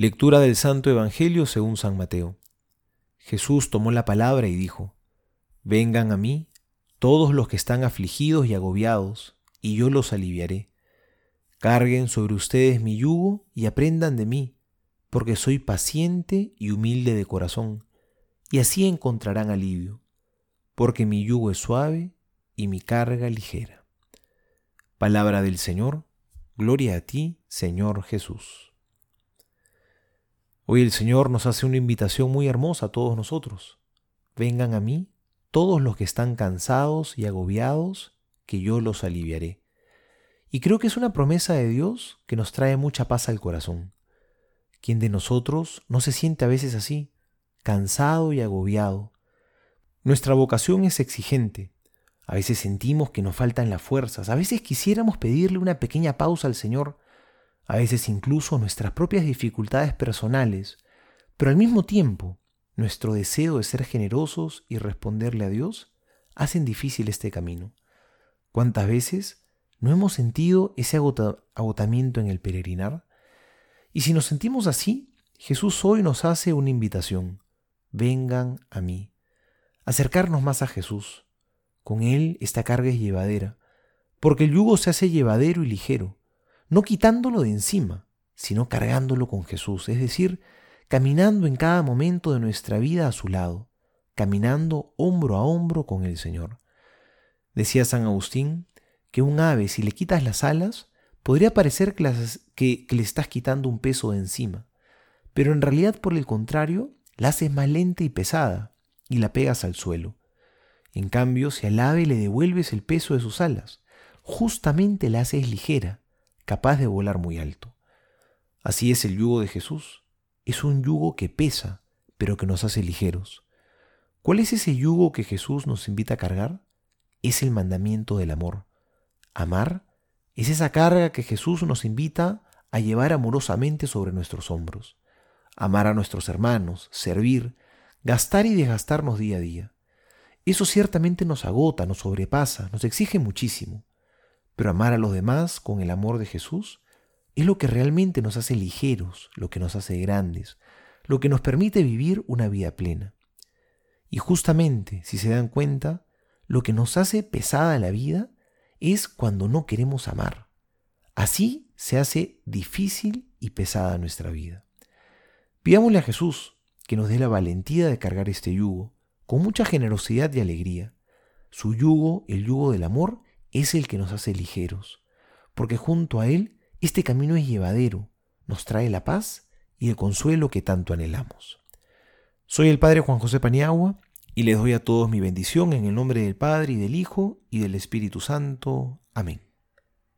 Lectura del Santo Evangelio según San Mateo. Jesús tomó la palabra y dijo, Vengan a mí todos los que están afligidos y agobiados, y yo los aliviaré. Carguen sobre ustedes mi yugo y aprendan de mí, porque soy paciente y humilde de corazón, y así encontrarán alivio, porque mi yugo es suave y mi carga ligera. Palabra del Señor, gloria a ti, Señor Jesús. Hoy el Señor nos hace una invitación muy hermosa a todos nosotros. Vengan a mí todos los que están cansados y agobiados, que yo los aliviaré. Y creo que es una promesa de Dios que nos trae mucha paz al corazón. ¿Quién de nosotros no se siente a veces así, cansado y agobiado? Nuestra vocación es exigente. A veces sentimos que nos faltan las fuerzas, a veces quisiéramos pedirle una pequeña pausa al Señor a veces incluso nuestras propias dificultades personales, pero al mismo tiempo nuestro deseo de ser generosos y responderle a Dios hacen difícil este camino. ¿Cuántas veces no hemos sentido ese agotamiento en el peregrinar? Y si nos sentimos así, Jesús hoy nos hace una invitación. Vengan a mí. Acercarnos más a Jesús. Con Él esta carga es llevadera, porque el yugo se hace llevadero y ligero no quitándolo de encima, sino cargándolo con Jesús, es decir, caminando en cada momento de nuestra vida a su lado, caminando hombro a hombro con el Señor. Decía San Agustín que un ave, si le quitas las alas, podría parecer que, le estás quitando un peso de encima, pero en realidad por el contrario, la haces más lenta y pesada y la pegas al suelo. En cambio, si al ave le devuelves el peso de sus alas, justamente la haces ligera, capaz de volar muy alto. Así es el yugo de Jesús. Es un yugo que pesa, pero que nos hace ligeros. ¿Cuál es ese yugo que Jesús nos invita a cargar? Es el mandamiento del amor. Amar es esa carga que Jesús nos invita a llevar amorosamente sobre nuestros hombros. Amar a nuestros hermanos, servir, gastar y desgastarnos día a día. Eso ciertamente nos agota, nos sobrepasa, nos exige muchísimo. Pero amar a los demás con el amor de Jesús es lo que realmente nos hace ligeros, lo que nos hace grandes, lo que nos permite vivir una vida plena. Y justamente, si se dan cuenta, lo que nos hace pesada la vida es cuando no queremos amar. Así se hace difícil y pesada nuestra vida. Pidámosle a Jesús que nos dé la valentía de cargar este yugo con mucha generosidad y alegría. Su yugo, el yugo del amor, es el que nos hace ligeros, porque junto a Él este camino es llevadero, nos trae la paz y el consuelo que tanto anhelamos. Soy el Padre Juan José Paniagua y les doy a todos mi bendición en el nombre del Padre y del Hijo y del Espíritu Santo. Amén.